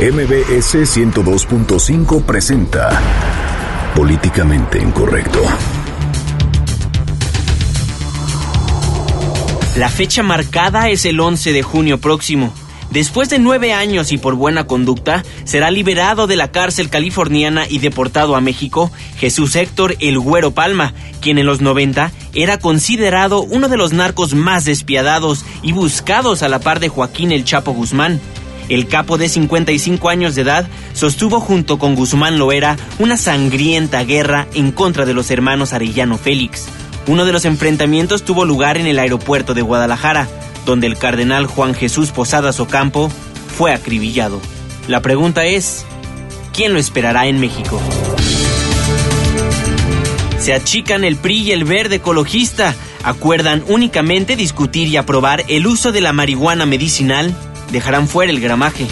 MBS 102.5 presenta Políticamente Incorrecto. La fecha marcada es el 11 de junio próximo. Después de nueve años y por buena conducta, será liberado de la cárcel californiana y deportado a México Jesús Héctor El Güero Palma, quien en los 90 era considerado uno de los narcos más despiadados y buscados a la par de Joaquín El Chapo Guzmán. El capo de 55 años de edad sostuvo junto con Guzmán Loera una sangrienta guerra en contra de los hermanos Arellano Félix. Uno de los enfrentamientos tuvo lugar en el aeropuerto de Guadalajara, donde el cardenal Juan Jesús Posadas Ocampo fue acribillado. La pregunta es, ¿quién lo esperará en México? Se achican el PRI y el verde ecologista, acuerdan únicamente discutir y aprobar el uso de la marihuana medicinal, dejarán fuera el gramaje.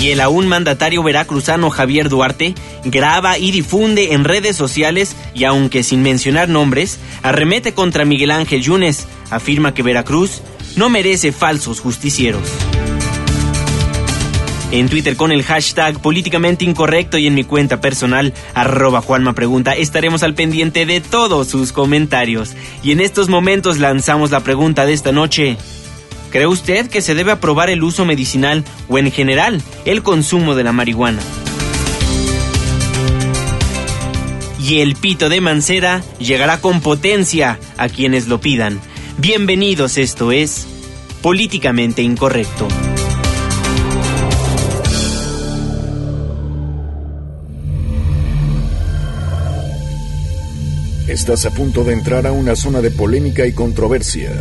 Y el aún mandatario veracruzano Javier Duarte graba y difunde en redes sociales y aunque sin mencionar nombres, arremete contra Miguel Ángel Yunes, afirma que Veracruz no merece falsos justicieros. En Twitter con el hashtag políticamente incorrecto y en mi cuenta personal, arroba Juanma Pregunta, estaremos al pendiente de todos sus comentarios. Y en estos momentos lanzamos la pregunta de esta noche. ¿Cree usted que se debe aprobar el uso medicinal o en general el consumo de la marihuana? Y el pito de Mancera llegará con potencia a quienes lo pidan. Bienvenidos, esto es Políticamente Incorrecto. Estás a punto de entrar a una zona de polémica y controversia.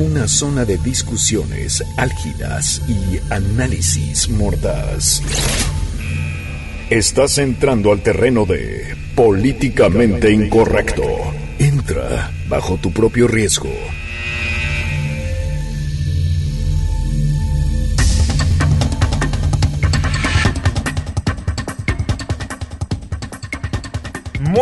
Una zona de discusiones álgidas y análisis mordaz. Estás entrando al terreno de políticamente incorrecto. Entra bajo tu propio riesgo.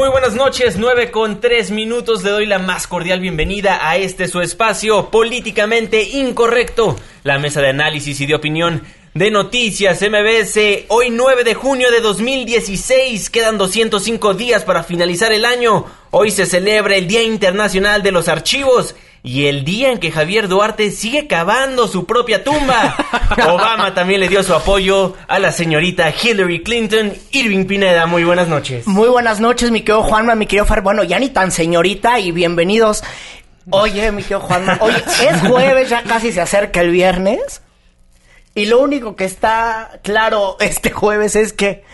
Muy buenas noches, 9 con 3 minutos. Le doy la más cordial bienvenida a este su espacio políticamente incorrecto, la mesa de análisis y de opinión de Noticias MBS. Hoy 9 de junio de 2016, quedan 205 días para finalizar el año. Hoy se celebra el Día Internacional de los Archivos y el día en que Javier Duarte sigue cavando su propia tumba. Obama también le dio su apoyo a la señorita Hillary Clinton. Irving Pineda, muy buenas noches. Muy buenas noches, mi querido Juanma, mi querido Far. Bueno, ya ni tan señorita y bienvenidos. Oye, mi querido Juanma, oye, es jueves, ya casi se acerca el viernes. Y lo único que está claro este jueves es que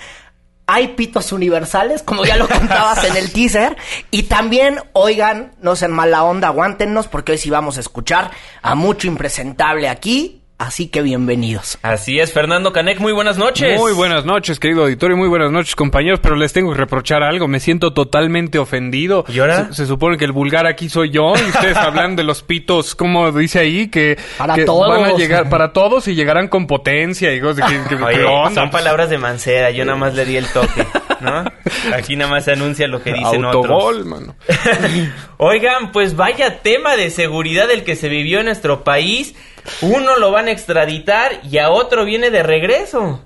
hay pitos universales, como ya lo contabas en el teaser. Y también, oigan, no sean mala onda, aguántenos, porque hoy sí vamos a escuchar a mucho impresentable aquí. Así que bienvenidos. Así es, Fernando Canek, muy buenas noches. Muy buenas noches, querido auditorio, muy buenas noches, compañeros, pero les tengo que reprochar algo, me siento totalmente ofendido. ¿Y ahora? Se, se supone que el vulgar aquí soy yo y ustedes hablan de los pitos, como dice ahí, que, Para que todos. van a llegar para todos y llegarán con potencia y cosas que, que- Oye, ¿qué onda? son palabras de Mancera, yo nada más le di el toque, ¿no? Aquí nada más se anuncia lo que dicen Autogol, otros. mano. Oigan, pues vaya tema de seguridad el que se vivió en nuestro país. Uno lo van a extraditar y a otro viene de regreso.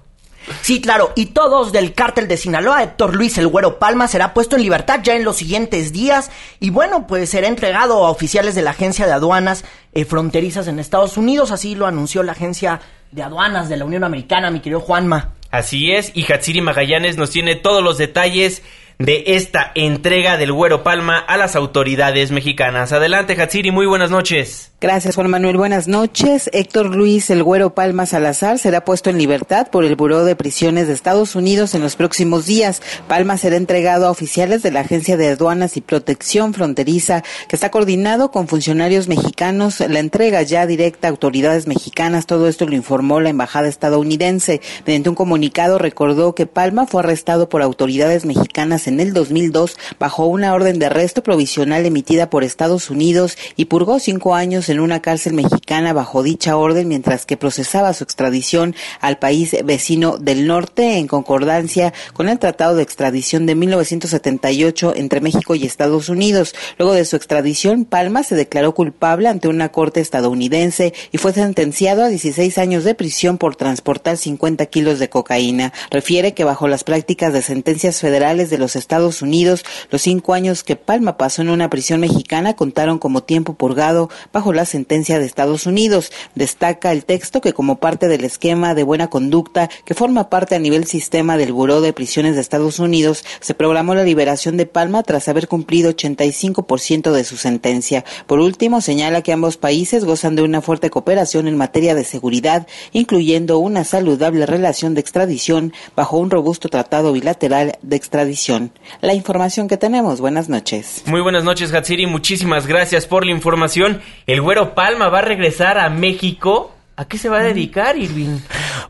Sí, claro, y todos del cártel de Sinaloa, Héctor Luis El Güero Palma, será puesto en libertad ya en los siguientes días y bueno, pues será entregado a oficiales de la Agencia de Aduanas eh, Fronterizas en Estados Unidos, así lo anunció la Agencia de Aduanas de la Unión Americana, mi querido Juanma. Así es, y Hatsiri Magallanes nos tiene todos los detalles de esta entrega del Güero Palma a las autoridades mexicanas. Adelante, Hatsiri, muy buenas noches. Gracias, Juan Manuel. Buenas noches. Héctor Luis El Güero Palma Salazar será puesto en libertad por el Buró de Prisiones de Estados Unidos en los próximos días. Palma será entregado a oficiales de la Agencia de Aduanas y Protección Fronteriza, que está coordinado con funcionarios mexicanos. La entrega ya directa a autoridades mexicanas. Todo esto lo informó la Embajada estadounidense. Mediante un comunicado recordó que Palma fue arrestado por autoridades mexicanas En el 2002 bajo una orden de arresto provisional emitida por Estados Unidos y purgó cinco años en una cárcel mexicana bajo dicha orden mientras que procesaba su extradición al país vecino del norte en concordancia con el Tratado de Extradición de 1978 entre México y Estados Unidos. Luego de su extradición, Palma se declaró culpable ante una corte estadounidense y fue sentenciado a 16 años de prisión por transportar 50 kilos de cocaína. Refiere que bajo las prácticas de sentencias federales de los Estados Unidos, los cinco años que Palma pasó en una prisión mexicana contaron como tiempo purgado bajo la sentencia de Estados Unidos. Destaca el texto que como parte del esquema de buena conducta que forma parte a nivel sistema del Buró de Prisiones de Estados Unidos, se programó la liberación de Palma tras haber cumplido 85% de su sentencia. Por último, señala que ambos países gozan de una fuerte cooperación en materia de seguridad, incluyendo una saludable relación de extradición bajo un robusto tratado bilateral de extradición. La información que tenemos. Buenas noches. Muy buenas noches, Hatsiri. Muchísimas gracias por la información. El Güero Palma va a regresar a México ¿A qué se va a dedicar, Irving?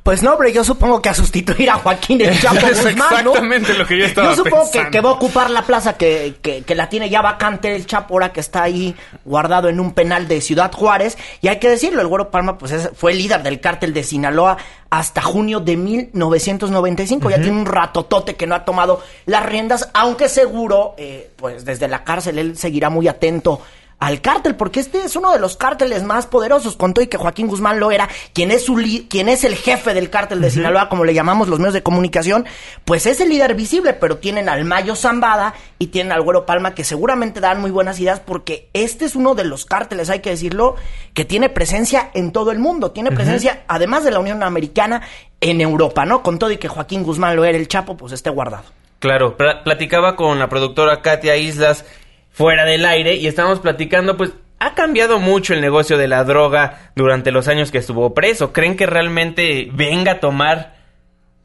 Pues no, hombre, yo supongo que a sustituir a Joaquín el Chapo es Guzmán, ¿no? exactamente lo que yo estaba Yo supongo que, pensando. que va a ocupar la plaza que, que, que la tiene ya vacante el Chapo, ahora que está ahí guardado en un penal de Ciudad Juárez. Y hay que decirlo, el Güero Palma pues es- fue líder del cártel de Sinaloa hasta junio de 1995. Ya tiene un ratotote que no ha tomado las riendas, aunque seguro, eh, pues desde la cárcel él seguirá muy atento al cártel, porque este es uno de los cárteles más poderosos, con todo y que Joaquín Guzmán lo era, quien es, su li- quien es el jefe del cártel de Sinaloa, como le llamamos los medios de comunicación, pues es el líder visible, pero tienen al Mayo Zambada y tienen al Güero Palma, que seguramente dan muy buenas ideas, porque este es uno de los cárteles, hay que decirlo, que tiene presencia en todo el mundo, tiene presencia, además de la Unión Americana, en Europa, ¿no? Con todo y que Joaquín Guzmán lo era el Chapo, pues esté guardado. Claro, pla- platicaba con la productora Katia Islas fuera del aire y estábamos platicando, pues ha cambiado mucho el negocio de la droga durante los años que estuvo preso. ¿Creen que realmente venga a tomar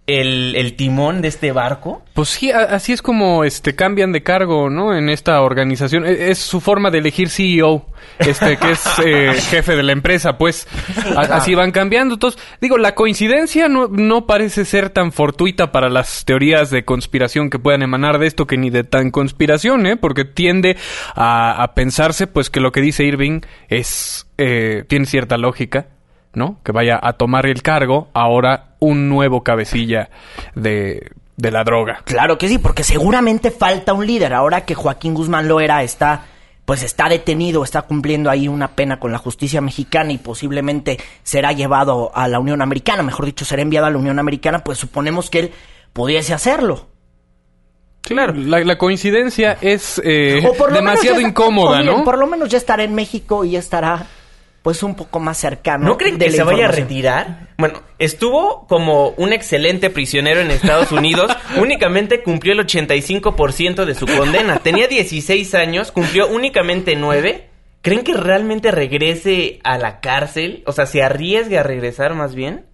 el, el timón de este barco? Pues sí, así es como este cambian de cargo, ¿no? En esta organización E- es su forma de elegir CEO, este que es eh, jefe de la empresa, pues A- así van cambiando. Entonces, digo, la coincidencia no, no parece ser tan fortuita para las teorías de conspiración que puedan emanar de esto que ni de tan conspiración, ¿eh? Porque tiende a, a pensarse, pues que lo que dice Irving es eh, tiene cierta lógica. ¿No? Que vaya a tomar el cargo ahora un nuevo cabecilla de, de la droga. Claro que sí, porque seguramente falta un líder. Ahora que Joaquín Guzmán Loera está, pues está detenido, está cumpliendo ahí una pena con la justicia mexicana y posiblemente será llevado a la Unión Americana, mejor dicho, será enviado a la Unión Americana, pues suponemos que él pudiese hacerlo. Claro. La, la coincidencia es eh, demasiado incómoda, ¿no? Por lo menos ya estará en México y ya estará, pues un poco más cercano. ¿No creen de que se vaya a retirar? Bueno, estuvo como un excelente prisionero en Estados Unidos. únicamente cumplió el 85% de su condena. Tenía 16 años, cumplió únicamente 9. ¿Creen que realmente regrese a la cárcel? O sea, se arriesgue a regresar más bien.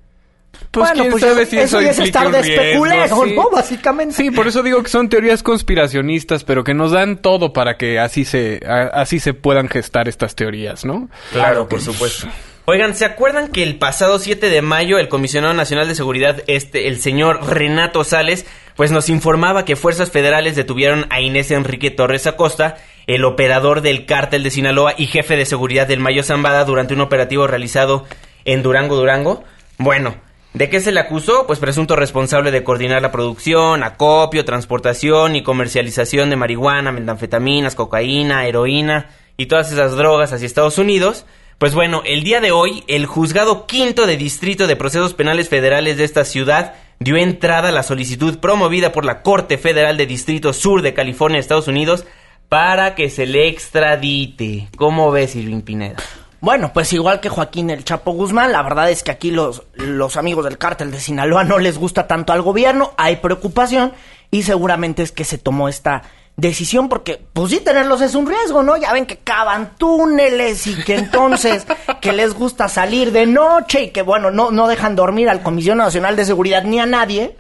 Pues Bueno, quién pues sabe eso- si eso eso ya es estar de sí. ¿no? Básicamente. Sí, por eso digo que son teorías conspiracionistas, pero que nos dan todo para que así se, a- así se puedan gestar estas teorías, ¿no? Claro, por supuesto. Oigan, ¿se acuerdan que el pasado 7 de mayo el comisionado nacional de seguridad, este, el señor Renato Sales, pues nos informaba que fuerzas federales detuvieron a Inés Enrique Torres Acosta, el operador del cártel de Sinaloa y jefe de seguridad del Mayo Zambada durante un operativo realizado en Durango, Durango? Bueno, ¿de qué se le acusó? Pues presunto responsable de coordinar la producción, acopio, transportación y comercialización de marihuana, metanfetaminas, cocaína, heroína y todas esas drogas hacia Estados Unidos. Pues bueno, el día de hoy, el juzgado quinto de distrito de procesos penales federales de esta ciudad dio entrada a la solicitud promovida por la Corte Federal de Distrito Sur de California, Estados Unidos, para que se le extradite. ¿Cómo ves, Irving Pineda? Bueno, pues igual que Joaquín el Chapo Guzmán, la verdad es que aquí los, los amigos del cártel de Sinaloa no les gusta tanto al gobierno, hay preocupación y seguramente es que se tomó esta decisión porque pues sí tenerlos es un riesgo, ¿no? Ya ven que cavan túneles y que entonces que les gusta salir de noche y que bueno, no, no dejan dormir al Comisión Nacional de Seguridad ni a nadie.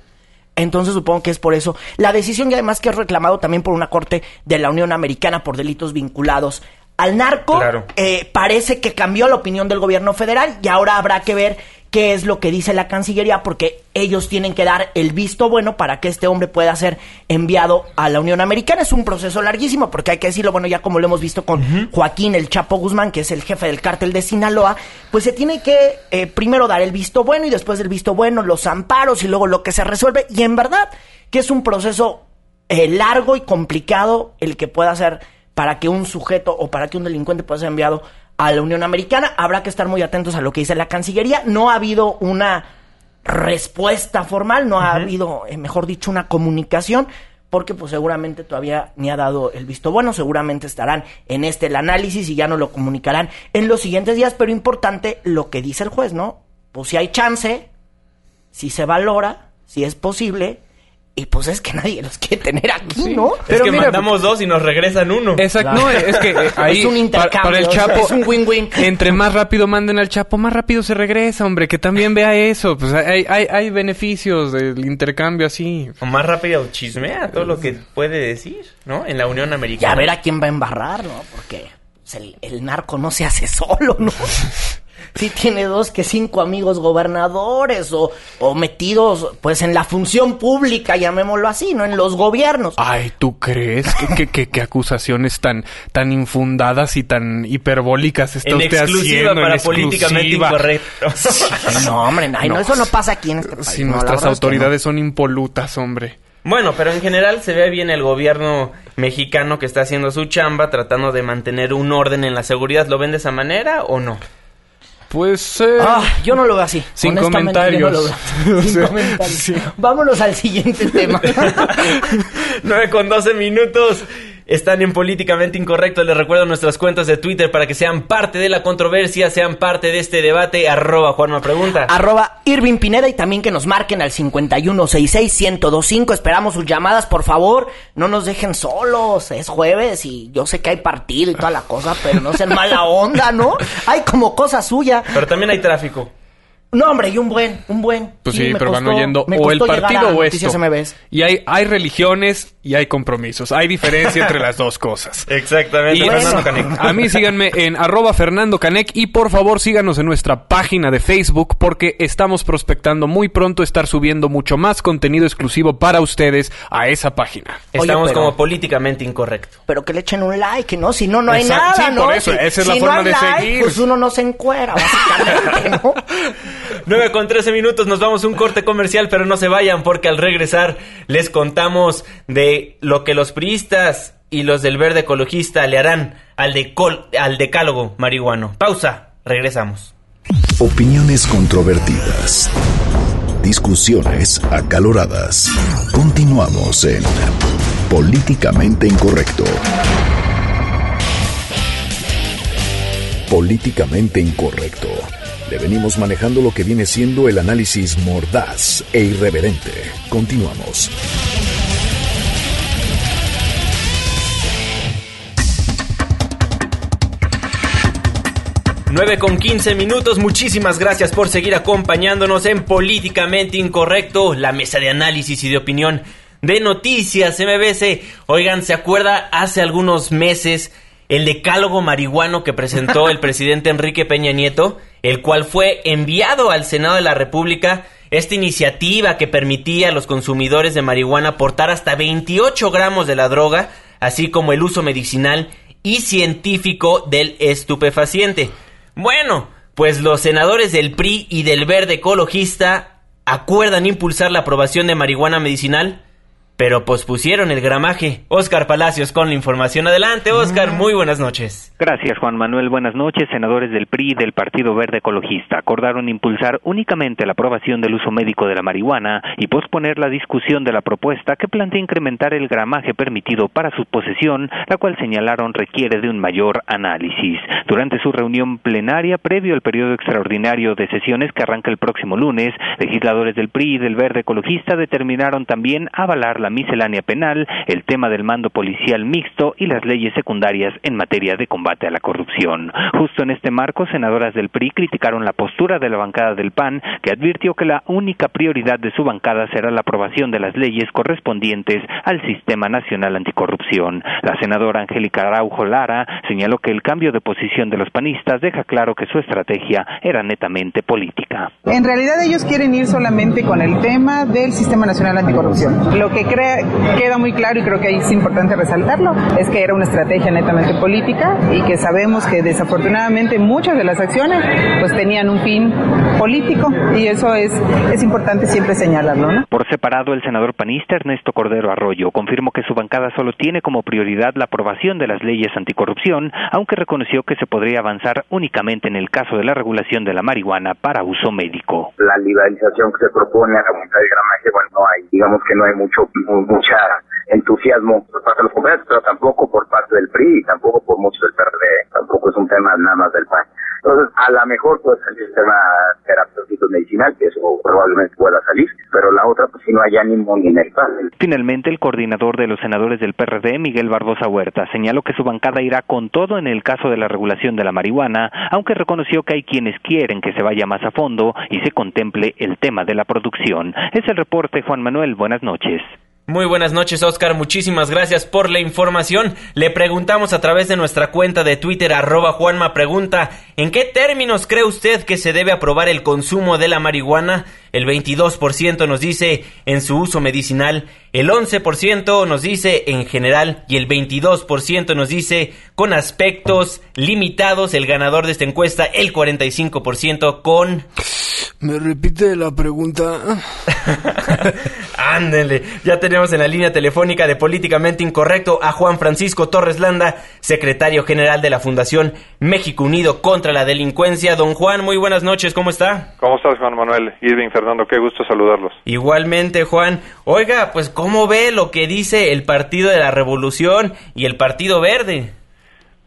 Entonces supongo que es por eso. La decisión y además que es reclamado también por una corte de la Unión Americana por delitos vinculados al narco. Claro. Eh, parece que cambió la opinión del gobierno federal y ahora habrá que ver qué es lo que dice la Cancillería, porque ellos tienen que dar el visto bueno para que este hombre pueda ser enviado a la Unión Americana. Es un proceso larguísimo, porque hay que decirlo, bueno, ya como lo hemos visto con Joaquín el Chapo Guzmán, que es el jefe del cártel de Sinaloa, pues se tiene que eh, primero dar el visto bueno y después del visto bueno los amparos y luego lo que se resuelve. Y en verdad que es un proceso eh, largo y complicado el que pueda ser para que un sujeto o para que un delincuente pueda ser enviado a la Unión Americana. Habrá que estar muy atentos a lo que dice la Cancillería. No ha habido una respuesta formal, no ha habido, eh, mejor dicho, una comunicación, porque pues seguramente todavía ni ha dado el visto bueno, seguramente estarán en este el análisis y ya no lo comunicarán en los siguientes días, pero importante lo que dice el juez, ¿no? Pues si hay chance, si se valora, si es posible, y pues es que nadie los quiere tener aquí, ¿no? es que mandamos dos y nos regresan uno. Exacto, no, es que eh, ahí Es un intercambio, para el o sea, Chapo es un win-win. Entre más rápido manden al Chapo, más rápido se regresa, hombre, que también vea eso, pues hay hay, hay beneficios del intercambio así. O más rápido chismea todo lo que puede decir, ¿no? En la Unión Y Americana. a ver a quién va a embarrar, ¿no? Porque el, el narco no se hace solo, ¿no? Sí tiene dos que cinco amigos gobernadores o, o metidos pues en la función pública, llamémoslo así, ¿no? En los gobiernos. Ay, ¿tú crees que, que, que- que acusaciones tan, tan infundadas y tan hiperbólicas está En usted exclusiva haciendo? para en políticamente exclusiva? incorrecto. No, hombre, ay, no, No. eso no pasa aquí en este país. Si no, nuestras verdad es que autoridades son impolutas, hombre. Bueno, pero en general se ve bien el gobierno mexicano que está haciendo su chamba, tratando de mantener un orden en la seguridad. ¿Lo ven de esa manera o no? Pues... eh. Ah, yo no lo veo así. Sin yo no lo veo comentarios. Sin Sí. comentarios. Sí. Vámonos al siguiente tema. 9 con 12 minutos. Están en Políticamente Incorrecto. Les recuerdo nuestras cuentas de Twitter para que sean parte de la controversia, sean parte de este debate. Arroba Juanma Pregunta. Arroba Irving Pineda y también que nos marquen al 5166-1025. Esperamos sus llamadas, por favor. No nos dejen solos. Es jueves y yo sé que hay partido y toda la cosa, pero no sean mala onda, ¿no? Hay como cosa suya. Pero también hay tráfico. No, hombre, y un buen, un buen. Pues sí, pero van costó- oyendo o el partido a o esto. MBS. Y hay, hay religiones y hay compromisos. Hay diferencia entre las dos cosas. Exactamente. Y Fernando. Canek. a mí síganme en arroba Fernando Canec y por favor síganos en nuestra página de Facebook porque estamos prospectando muy pronto estar subiendo mucho más contenido exclusivo para ustedes a esa página. Estamos pero- como políticamente incorrecto. Pero que le echen un like, ¿no? Si no, no hay Exacto, nada, sí, ¿no? por eso, Si- esa es la forma no hay de like, seguir. Pues uno no se encuera, básicamente, ¿no? 9 con 13 minutos, nos vamos a un corte comercial, pero no se vayan porque al regresar les contamos de lo que los priistas y los del verde ecologista le harán al, decol- decálogo marihuano. Pausa, regresamos. Opiniones controvertidas. Discusiones acaloradas. Continuamos en Políticamente Incorrecto. Políticamente Incorrecto. Venimos manejando lo que viene siendo el análisis mordaz e irreverente. Continuamos. 9 con 15 minutos, muchísimas gracias por seguir acompañándonos en Políticamente Incorrecto, la mesa de análisis y de opinión de noticias MBC. Oigan, ¿se acuerda hace algunos meses el decálogo marihuano que presentó el presidente Enrique Peña Nieto, el cual fue enviado al Senado de la República? Esta iniciativa que permitía a los consumidores de marihuana portar hasta 28 gramos de la droga, así como el uso medicinal y científico del estupefaciente. Bueno, pues los senadores del PRI y del Verde Ecologista acuerdan impulsar la aprobación de marihuana medicinal, pero pospusieron el gramaje. Oscar Palacios con la información. Adelante, Oscar, muy buenas noches. Gracias, Juan Manuel. Buenas noches. Senadores del PRI y del Partido Verde Ecologista acordaron impulsar únicamente la aprobación del uso médico de la marihuana y posponer la discusión de la propuesta que plantea incrementar el gramaje permitido para su posesión, la cual señalaron requiere de un mayor análisis. Durante su reunión plenaria previo al periodo extraordinario de sesiones que arranca el próximo lunes, legisladores del PRI y del Verde Ecologista determinaron también avalar la miscelánea penal, el tema del mando policial mixto y las leyes secundarias en materia de combate a la corrupción. Justo en este marco, senadoras del PRI criticaron la postura de la bancada del PAN, que advirtió que la única prioridad de su bancada será la aprobación de las leyes correspondientes al Sistema Nacional Anticorrupción. La senadora Angélica Araujo Lara señaló que el cambio de posición de los panistas deja claro que su estrategia era netamente política. En realidad ellos quieren ir solamente con el tema del Sistema Nacional Anticorrupción. Lo que queda muy claro y creo que es importante resaltarlo es que era una estrategia netamente política y que sabemos que desafortunadamente muchas de las acciones pues tenían un fin político y eso es, es importante siempre señalarlo. ¿no? Por separado, el senador panista Ernesto Cordero Arroyo confirmó que su bancada solo tiene como prioridad la aprobación de las leyes anticorrupción, aunque reconoció que se podría avanzar únicamente en el caso de la regulación de la marihuana para uso médico. La liberalización que se propone a la unidad de gramaje, bueno, no hay, digamos que no hay mucho, mucha entusiasmo por parte de los comercios, pero tampoco por parte del PRI tampoco por muchos del PRD, tampoco es un tema nada más del PAN. Entonces, a lo mejor puede salir el tema terapéutico medicinal, que eso probablemente pueda salir, pero la otra, pues si no hay ánimo ni en el PAN. Finalmente, el coordinador de los senadores del PRD, Miguel Barbosa Huerta, señaló que su bancada irá con todo en el caso de la regulación de la marihuana, aunque reconoció que hay quienes quieren que se vaya más a fondo y se contemple el tema de la producción. Es el reporte, Juan Manuel. Buenas noches. Muy buenas noches, Oscar. Muchísimas gracias por la información. Le preguntamos a través de nuestra cuenta de Twitter, arroba Juanma Pregunta, ¿en qué términos cree usted que se debe aprobar el consumo de la marihuana? El 22% nos dice en su uso medicinal, el 11% nos dice en general y el 22% nos dice con aspectos limitados. El ganador de esta encuesta, el 45% con... ¿Me repite la pregunta? Ándele, ya tenemos en la línea telefónica de Políticamente Incorrecto a Juan Francisco Torres Landa, secretario general de la Fundación México Unido contra la Delincuencia. Don Juan, muy buenas noches, ¿cómo está? ¿Cómo estás, Juan Manuel? Irving, Fernando, qué gusto saludarlos. Igualmente, Juan. Oiga, pues, ¿cómo ve lo que dice el Partido de la Revolución y el Partido Verde?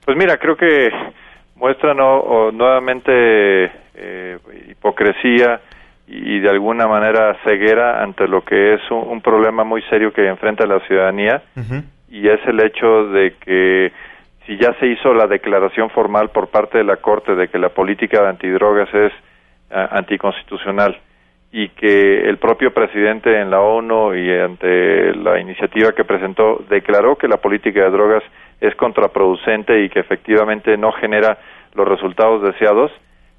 Pues mira, creo que muestra nuevamente eh, hipocresía y de alguna manera ceguera ante lo que es un, problema muy serio que enfrenta la ciudadanía y es el hecho de que si ya se hizo la declaración formal por parte de la Corte de que la política de antidrogas es anticonstitucional y que el propio presidente en la ONU y ante la iniciativa que presentó declaró que la política de drogas es contraproducente y que efectivamente no genera los resultados deseados,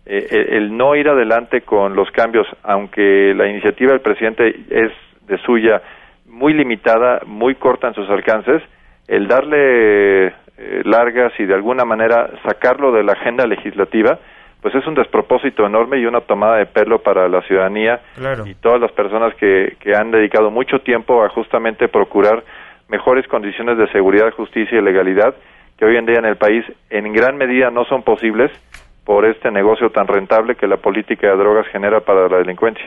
eh, el no ir adelante con los cambios, aunque la iniciativa del presidente es de suya muy limitada, muy corta en sus alcances, el darle eh, largas y de alguna manera sacarlo de la agenda legislativa, pues es un despropósito enorme y una tomada de pelo para la ciudadanía y todas las personas que, que han dedicado mucho tiempo a justamente procurar mejores condiciones de seguridad, justicia y legalidad que hoy en día en el país en gran medida no son posibles por este negocio tan rentable que la política de drogas genera para la delincuencia.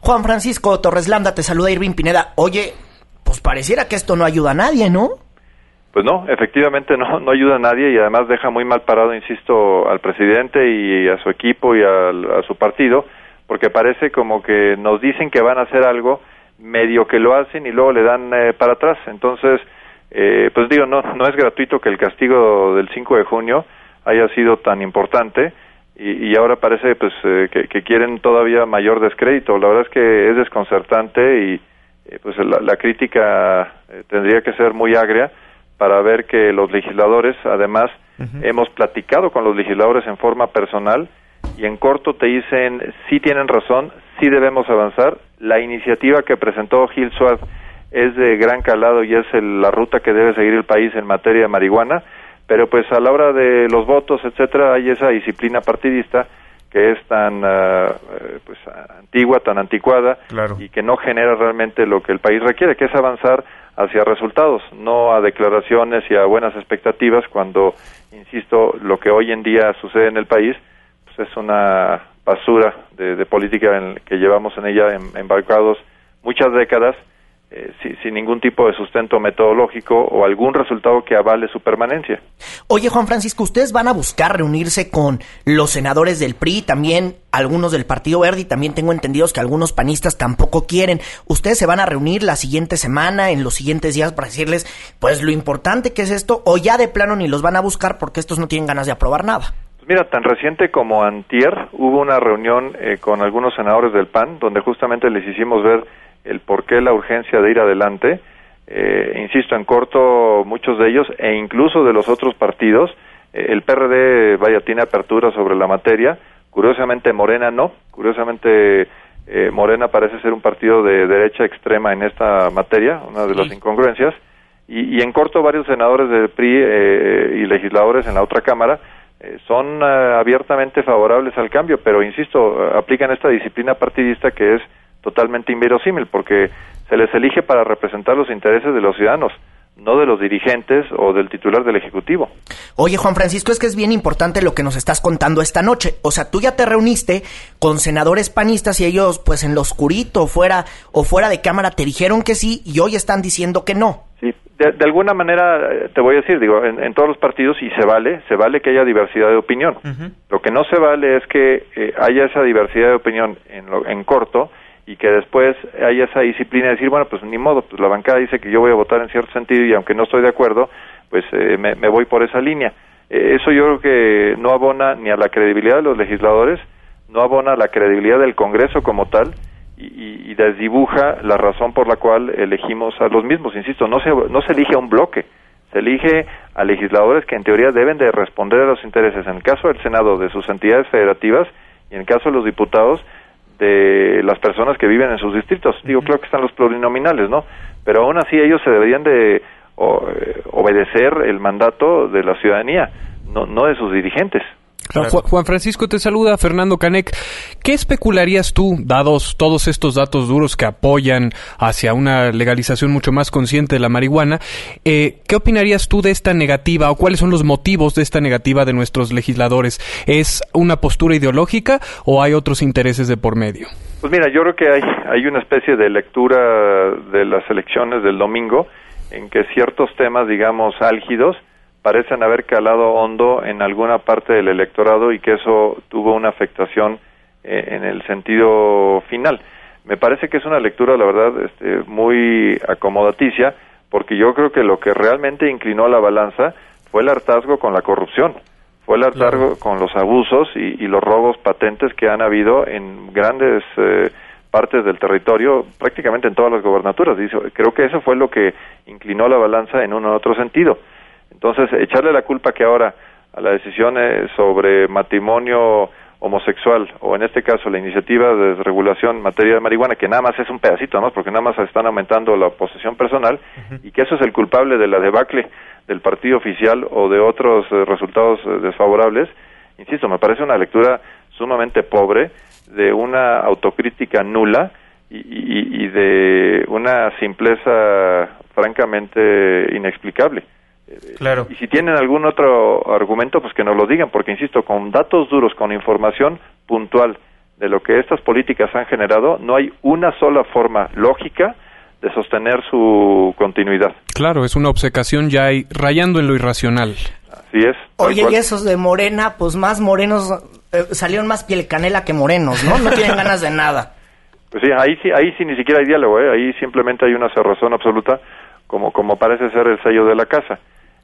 Juan Francisco Torres Landa, te saluda Irving Pineda. Oye, pues pareciera que esto no ayuda a nadie, ¿no? Pues no, efectivamente no, no ayuda a nadie y además deja muy mal parado, insisto, al presidente y a su equipo y a su partido, porque parece como que nos dicen que van a hacer algo, medio que lo hacen y luego le dan eh, para atrás. Entonces, eh, pues digo, no, no es gratuito que el castigo del 5 de junio haya sido tan importante y, ahora parece pues eh, que, quieren todavía mayor descrédito. La verdad es que es desconcertante y pues la, crítica tendría que ser muy agria para ver que los legisladores, además, hemos platicado con los legisladores en forma personal y en corto te dicen sí tienen razón, sí debemos avanzar. La iniciativa que presentó Gil Suárez es de gran calado y es la ruta que debe seguir el país en materia de marihuana, pero pues a la hora de los votos, etcétera, hay esa disciplina partidista que es tan eh, pues antigua, tan anticuada y que no genera realmente lo que el país requiere, que es avanzar hacia resultados, no a declaraciones y a buenas expectativas cuando, insisto, lo que hoy en día sucede en el país pues es una basura de, política en, que llevamos en ella embarcados muchas décadas eh, sin ningún tipo de sustento metodológico o algún resultado que avale su permanencia. Oye, Juan Francisco, ¿ustedes van a buscar reunirse con los senadores del PRI, también algunos del Partido Verde y también tengo entendidos que algunos panistas tampoco quieren? ¿Ustedes se van a reunir la siguiente semana, en los siguientes días, para decirles, pues lo importante que es esto, o ya de plano ni los van a buscar porque estos no tienen ganas de aprobar nada? Pues mira, tan reciente como antier hubo una reunión eh, con algunos senadores del PAN donde justamente les hicimos ver el por qué la urgencia de ir adelante. Eh, insisto, en corto, muchos de ellos, e incluso de los otros partidos, eh, el PRD, vaya, tiene apertura sobre la materia. Curiosamente, Morena no. Curiosamente, eh, Morena parece ser un partido de derecha extrema en esta materia, una de las incongruencias. Y, y, en corto, varios senadores del PRI y legisladores en la otra Cámara son abiertamente favorables al cambio, pero insisto, aplican esta disciplina partidista que es totalmente inverosímil, porque se les elige para representar los intereses de los ciudadanos, no de los dirigentes o del titular del Ejecutivo. Oye, Juan Francisco, es que es bien importante lo que nos estás contando esta noche. O sea, tú ya te reuniste con senadores panistas y ellos, pues en lo oscurito, fuera o fuera de cámara, te dijeron que sí y hoy están diciendo que no. Sí, de, alguna manera eh, te voy a decir, digo, en, todos los partidos y se vale, se vale que haya diversidad de opinión. Lo que no se vale es que eh, haya esa diversidad de opinión en, lo, en corto y que después haya esa disciplina de decir, bueno, pues ni modo, pues la bancada dice que yo voy a votar en cierto sentido y aunque no estoy de acuerdo, pues eh, me, voy por esa línea. Eh, eso yo creo que no abona ni a la credibilidad de los legisladores, no abona a la credibilidad del Congreso como tal y, y, desdibuja la razón por la cual elegimos a los mismos. Insisto, no se, no se elige a un bloque, se elige a legisladores que en teoría deben de responder a los intereses, en el caso del Senado, de sus entidades federativas y en el caso de los diputados, de las personas que viven en sus distritos. Digo, claro que están los plurinominales, ¿no? Pero aún así ellos se deberían de eh, obedecer el mandato de la ciudadanía, no, no de sus dirigentes. Juan Francisco te saluda, Fernando Canec. ¿Qué especularías tú, dados todos estos datos duros que apoyan hacia una legalización mucho más consciente de la marihuana? Eh, ¿Qué opinarías tú de esta negativa o cuáles son los motivos de esta negativa de nuestros legisladores? ¿Es una postura ideológica o hay otros intereses de por medio? Pues mira, yo creo que hay, hay una especie de lectura de las elecciones del domingo en que ciertos temas, digamos, álgidos, parecen haber calado hondo en alguna parte del electorado y que eso tuvo una afectación eh, en el sentido final. Me parece que es una lectura, la verdad, este, muy acomodaticia, porque yo creo que lo que realmente inclinó la balanza fue el hartazgo con la corrupción, fue el hartazgo con los abusos y, los robos patentes que han habido en grandes eh, partes del territorio, prácticamente en todas las gobernaturas. Creo que eso fue lo que inclinó la balanza en uno u otro sentido. Entonces, echarle la culpa que ahora a la decisión sobre matrimonio homosexual o en este caso la iniciativa de desregulación en materia de marihuana que nada más es un pedacito, ¿no? Porque nada más están aumentando la posesión personal y que eso es el culpable de la debacle del partido oficial o de otros eh, resultados eh, desfavorables. Insisto, me parece una lectura sumamente pobre de una autocrítica nula y, y de una simpleza francamente inexplicable. Claro. Y si tienen algún otro argumento, pues que nos lo digan, porque insisto, con datos duros, con información puntual de lo que estas políticas han generado, no hay una sola forma lógica de sostener su continuidad. Claro, es una obcecación ya rayando en lo irracional. Así es. Oye, y esos de Morena, pues más morenos, eh, salieron más piel canela que morenos, ¿no? No tienen ganas de nada. Pues sí, ahí sí, ahí sí ni siquiera hay diálogo, ¿eh? ahí simplemente hay una cerrazón absoluta, como, como parece ser el sello de la casa.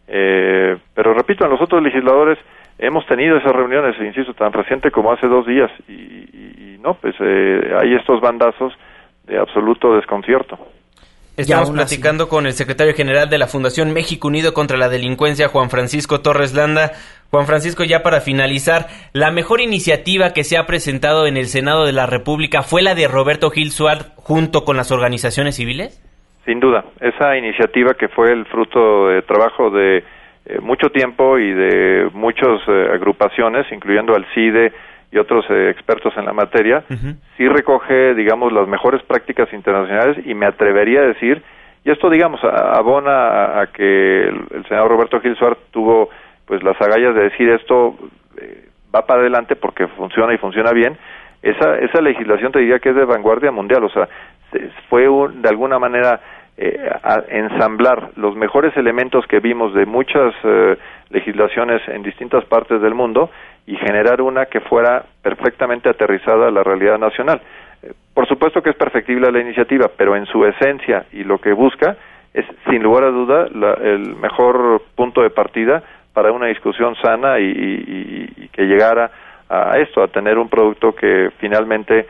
Eh, pero repito, en los otros legisladores hemos tenido esas reuniones, insisto, tan reciente como hace dos días, y, no, pues eh, hay estos bandazos de absoluto desconcierto. Estamos platicando con el secretario general de la Fundación México Unido contra la Delincuencia, Juan Francisco Torres Landa. Juan Francisco, ya para finalizar, la mejor iniciativa que se ha presentado en el Senado de la República fue la de Roberto Gil Suárez junto con las organizaciones civiles. Sin duda, esa iniciativa que fue el fruto de trabajo de eh, mucho tiempo y de muchas eh, agrupaciones, incluyendo al CIDE y otros eh, expertos en la materia, sí recoge, digamos, las mejores prácticas internacionales y me atrevería a decir, y esto, digamos, abona a, que el, senador Roberto Gil Suárez tuvo pues las agallas de decir esto va para adelante porque funciona y funciona bien, esa, esa legislación te diría que es de vanguardia mundial, o sea, fue de alguna manera eh, ensamblar los mejores elementos que vimos de muchas eh, legislaciones en distintas partes del mundo y generar una que fuera perfectamente aterrizada a la realidad nacional. Eh, por supuesto que es perfectible la iniciativa, pero en su esencia y lo que busca es, sin lugar a duda, el mejor punto de partida para una discusión sana y que llegara a esto, a tener un producto que finalmente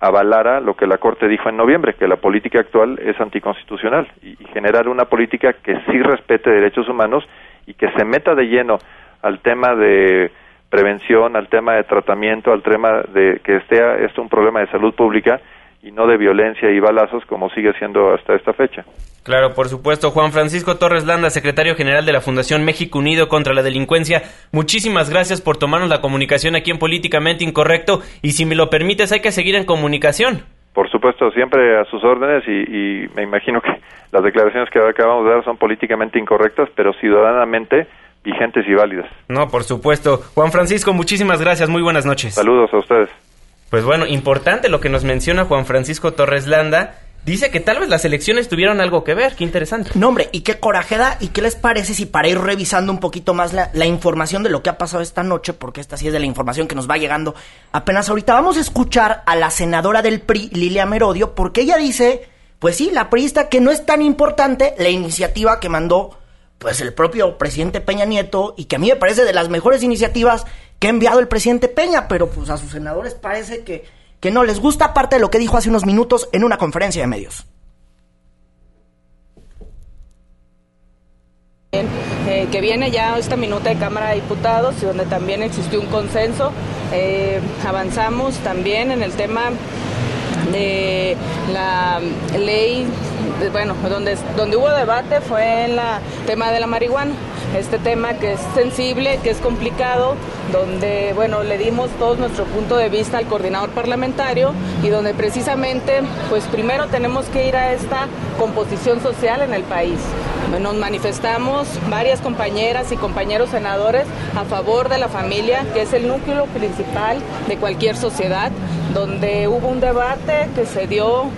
avalara lo que la Corte dijo en noviembre, que la política actual es anticonstitucional y, generar una política que sí respete derechos humanos y que se meta de lleno al tema de prevención, al tema de tratamiento, al tema de que esté esto un problema de salud pública y no de violencia y balazos como sigue siendo hasta esta fecha. Claro, por supuesto. Juan Francisco Torres Landa, secretario general de la Fundación México Unido contra la Delincuencia, muchísimas gracias por tomarnos la comunicación aquí en Políticamente Incorrecto y si me lo permites hay que seguir en comunicación. Por supuesto, siempre a sus órdenes y, me imagino que las declaraciones que acabamos de dar son políticamente incorrectas, pero ciudadanamente vigentes y válidas. No, por supuesto. Juan Francisco, muchísimas gracias. Muy buenas noches. Saludos a ustedes. Pues bueno, importante lo que nos menciona Juan Francisco Torres Landa Dice que tal vez las elecciones tuvieron algo que ver, qué interesante. No, hombre, y qué coraje da, y qué les parece si para ir revisando un poquito más la, información de lo que ha pasado esta noche, porque esta sí es de la información que nos va llegando apenas ahorita, vamos a escuchar a la senadora del PRI, Lilia Merodio, porque ella dice, pues sí, la priista, que no es tan importante la iniciativa que mandó, pues el propio presidente Peña Nieto, y que a mí me parece de las mejores iniciativas que ha enviado el presidente Peña, pero pues a sus senadores parece que que no les gusta, aparte de lo que dijo hace unos minutos en una conferencia de medios. Eh, que viene ya esta minuta de Cámara de Diputados y donde también existió un consenso. Eh, avanzamos también en el tema de la ley, bueno, donde, donde hubo debate fue en el tema de la marihuana este tema que es sensible, que es complicado, donde, bueno, le dimos todo nuestro punto de vista al coordinador parlamentario y donde precisamente, pues primero tenemos que ir a esta composición social en el país. Nos manifestamos varias compañeras y compañeros senadores a favor de la familia, que es el núcleo principal de cualquier sociedad, donde hubo un debate que se dio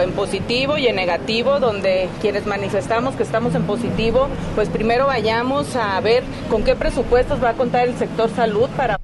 en positivo y en negativo, donde quienes manifestamos que estamos en positivo, pues primero vayamos a ver con qué presupuestos va a contar el sector salud para...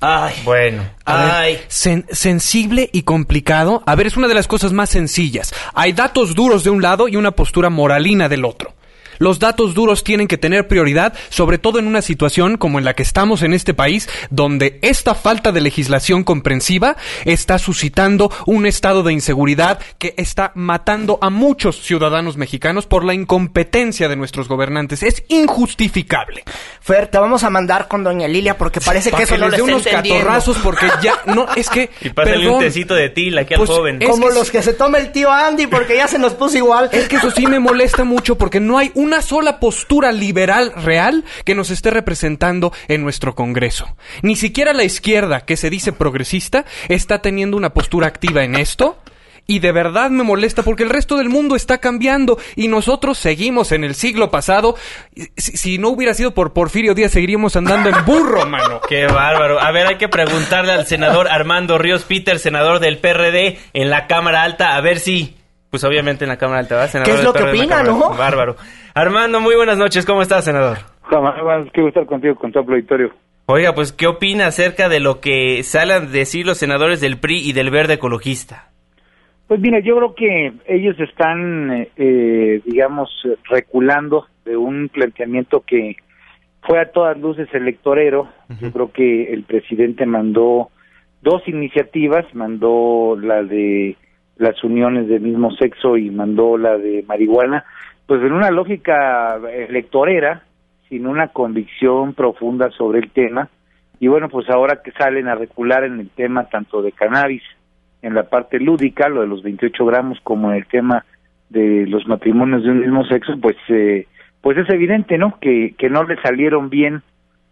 Ay, bueno. Ay. sensible y complicado. A ver, es una de las cosas más sencillas. Hay datos duros de un lado y una postura moralina del otro. Los datos duros tienen que tener prioridad, sobre todo en una situación como en la que estamos en este país, donde esta falta de legislación comprensiva está suscitando un estado de inseguridad que está matando a muchos ciudadanos mexicanos por la incompetencia de nuestros gobernantes. Es injustificable. Fer, te vamos a mandar con doña Lilia porque parece que eso no le unos catorrazos porque ya no es que y pásale un tecito de tila aquí al pues, joven. Como los que se toma el tío Andy porque ya se nos puso igual. Es que eso sí me molesta mucho porque no hay una sola postura liberal real que nos esté representando en nuestro Congreso. Ni siquiera la izquierda, que se dice progresista, está teniendo una postura activa en esto. Y de verdad me molesta porque el resto del mundo está cambiando y nosotros seguimos en el siglo pasado. Si, no hubiera sido por Porfirio Díaz, seguiríamos andando en burro, mano. Qué bárbaro. A ver, hay que preguntarle al senador Armando Ríos Peter, senador del PRD, en la Cámara Alta, a ver si pues obviamente en la Cámara Alta, senador. ¿Qué es lo que opina, no? Bárbaro. Armando, muy buenas noches. ¿Cómo estás, senador? Jamás, qué estar contigo, con todo el auditorio. Oiga, pues, ¿qué opina acerca de lo que salen a decir los senadores del PRI y del Verde Ecologista? Pues mira, yo creo que ellos están, eh, digamos, reculando de un planteamiento que fue a todas luces electorero. Yo creo que el presidente mandó dos iniciativas, mandó la de las uniones del mismo sexo y mandó la de marihuana, pues en una lógica electorera, sin una convicción profunda sobre el tema. Y bueno, pues ahora que salen a recular en el tema tanto de cannabis, en la parte lúdica, lo de los 28 gramos, como en el tema de los matrimonios de un mismo sexo, pues eh, pues es evidente, ¿no? Que, que no le salieron bien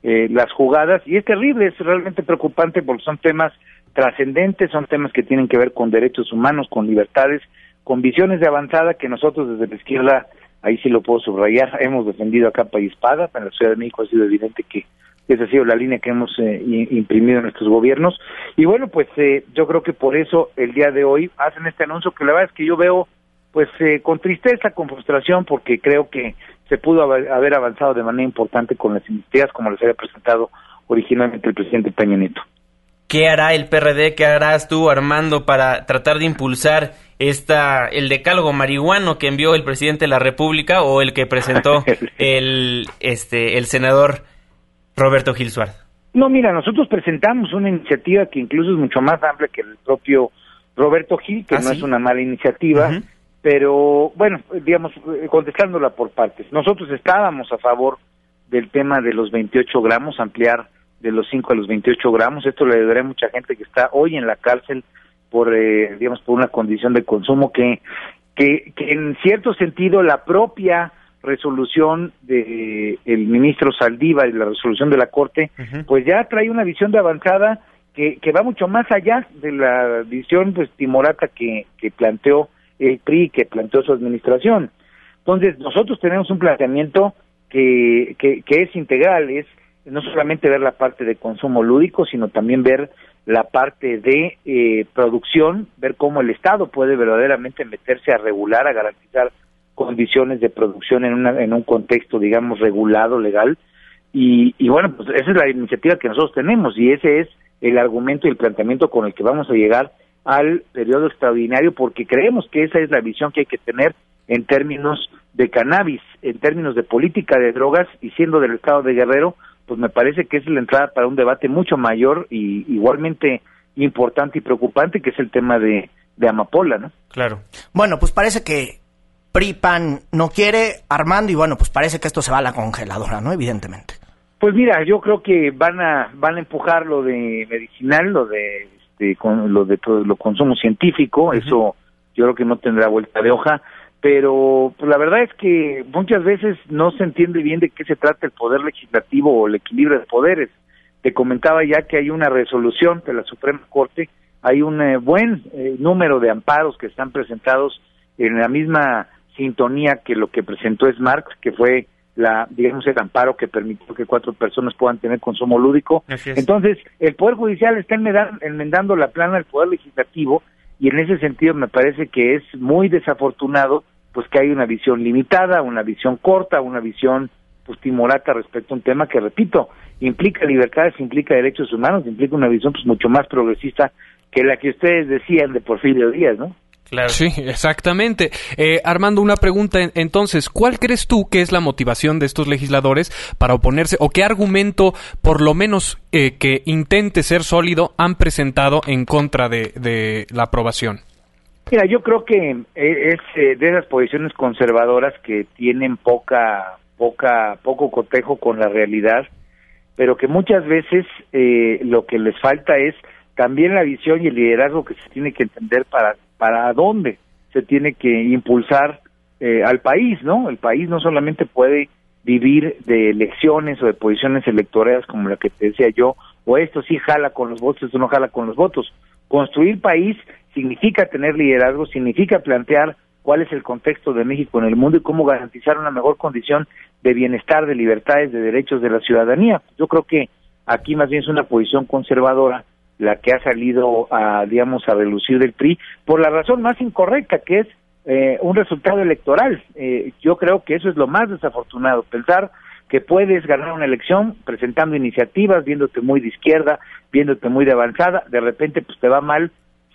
eh, las jugadas y es terrible, es realmente preocupante porque son temas trascendentes, son temas que tienen que ver con derechos humanos, con libertades, con visiones de avanzada que nosotros desde la izquierda, ahí sí lo puedo subrayar, hemos defendido a capa y espada, en la Ciudad de México ha sido evidente que esa ha sido la línea que hemos eh, imprimido en nuestros gobiernos. Y bueno, pues eh, yo creo que por eso el día de hoy hacen este anuncio que la verdad es que yo veo pues eh, con tristeza, con frustración, porque creo que se pudo haber avanzado de manera importante con las iniciativas como les había presentado originalmente el presidente Peña Nieto. ¿Qué hará el PRD? ¿Qué harás tú, Armando, para tratar de impulsar esta el decálogo marihuano que envió el presidente de la República o el que presentó el este el senador Roberto Gil Suárez? No, mira, nosotros presentamos una iniciativa que incluso es mucho más amplia que el propio Roberto Gil, que ¿Ah, no es una mala iniciativa, pero bueno, digamos, contestándola por partes. Nosotros estábamos a favor del tema de los 28 gramos, ampliar de los 5 a los 28 gramos. Esto le ayudaría a mucha gente que está hoy en la cárcel por, eh, digamos, por una condición de consumo que, que, que en cierto sentido la propia resolución de el ministro Saldívar y la resolución de la Corte, pues ya trae una visión de avanzada que, que va mucho más allá de la visión pues timorata que, que planteó el PRI, que planteó su administración. Entonces, nosotros tenemos un planteamiento que, que, que es integral, es no solamente ver la parte de consumo lúdico, sino también ver la parte de eh, producción, ver cómo el Estado puede verdaderamente meterse a regular, a garantizar condiciones de producción en, una, en un contexto, digamos, regulado, legal. Y, y bueno, pues esa es la iniciativa que nosotros tenemos y ese es el argumento y el planteamiento con el que vamos a llegar al periodo extraordinario porque creemos que esa es la visión que hay que tener en términos de cannabis, en términos de política de drogas y siendo del estado de Guerrero, pues me parece que es la entrada para un debate mucho mayor y igualmente importante y preocupante que es el tema de, de Amapola, ¿no? Claro. Bueno, pues parece que PRIPAN no quiere, Armando, y bueno, pues parece que esto se va a la congeladora, ¿no? Evidentemente. Pues mira, yo creo que van a van a empujar lo de medicinal, lo de este, con, lo de todo lo consumo científico, eso yo creo que no tendrá vuelta de hoja pero pues, la verdad es que muchas veces no se entiende bien de qué se trata el poder legislativo o el equilibrio de poderes. Te comentaba ya que hay una resolución de la Suprema Corte, hay un eh, buen eh, número de amparos que están presentados en la misma sintonía que lo que presentó Smart, que fue la digamos el amparo que permitió que cuatro personas puedan tener consumo lúdico. Entonces, el Poder Judicial está enmendando la plana del Poder Legislativo y en ese sentido me parece que es muy desafortunado pues que hay una visión limitada, una visión corta, una visión pues timorata respecto a un tema que repito, implica libertades, implica derechos humanos, implica una visión pues mucho más progresista que la que ustedes decían de Porfirio Díaz, ¿no? Claro. Sí, exactamente. Eh, Armando, una pregunta entonces, ¿cuál crees tú que es la motivación de estos legisladores para oponerse o qué argumento, por lo menos eh, que intente ser sólido, han presentado en contra de, la aprobación? Mira, yo creo que eh, es de esas posiciones conservadoras que tienen poca, poca, poco cotejo con la realidad, pero que muchas veces lo que les falta es también la visión y el liderazgo que se tiene que entender para para dónde se tiene que impulsar eh, al país, ¿no? El país no solamente puede vivir de elecciones o de posiciones electorales como la que te decía yo, o esto sí jala con los votos, esto no jala con los votos. Construir país significa tener liderazgo, significa plantear cuál es el contexto de México en el mundo y cómo garantizar una mejor condición de bienestar, de libertades, de derechos de la ciudadanía. Yo creo que aquí más bien es una posición conservadora la que ha salido a, digamos, a relucir del PRI, por la razón más incorrecta, que es eh, un resultado electoral. Eh, yo creo que eso es lo más desafortunado, pensar que puedes ganar una elección presentando iniciativas, viéndote muy de izquierda, viéndote muy de avanzada, de repente pues te va mal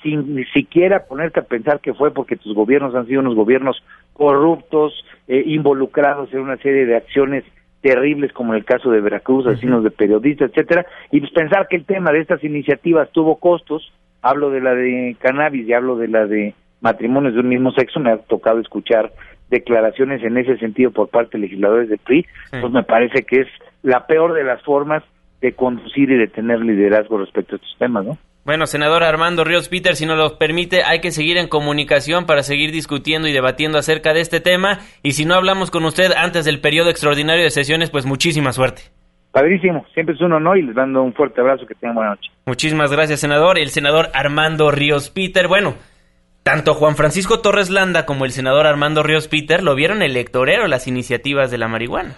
sin ni siquiera ponerte a pensar que fue porque tus gobiernos han sido unos gobiernos corruptos, eh, involucrados en una serie de acciones terribles como en el caso de Veracruz, asesinos de periodistas, etcétera, y pues pensar que el tema de estas iniciativas tuvo costos, hablo de la de cannabis y hablo de la de matrimonios de un mismo sexo, me ha tocado escuchar declaraciones en ese sentido por parte de legisladores del PRI, pues me parece que es la peor de las formas de conducir y de tener liderazgo respecto a estos temas, ¿no? Bueno, senador Armando Ríos Peter, si nos lo permite, hay que seguir en comunicación para seguir discutiendo y debatiendo acerca de este tema. Y si no hablamos con usted antes del periodo extraordinario de sesiones, pues muchísima suerte. Padrísimo, siempre es un honor y les mando un fuerte abrazo, que tengan buena noche. Muchísimas gracias, senador. El senador Armando Ríos Peter, bueno, tanto Juan Francisco Torres Landa como el senador Armando Ríos Peter lo vieron electorero las iniciativas de la marihuana.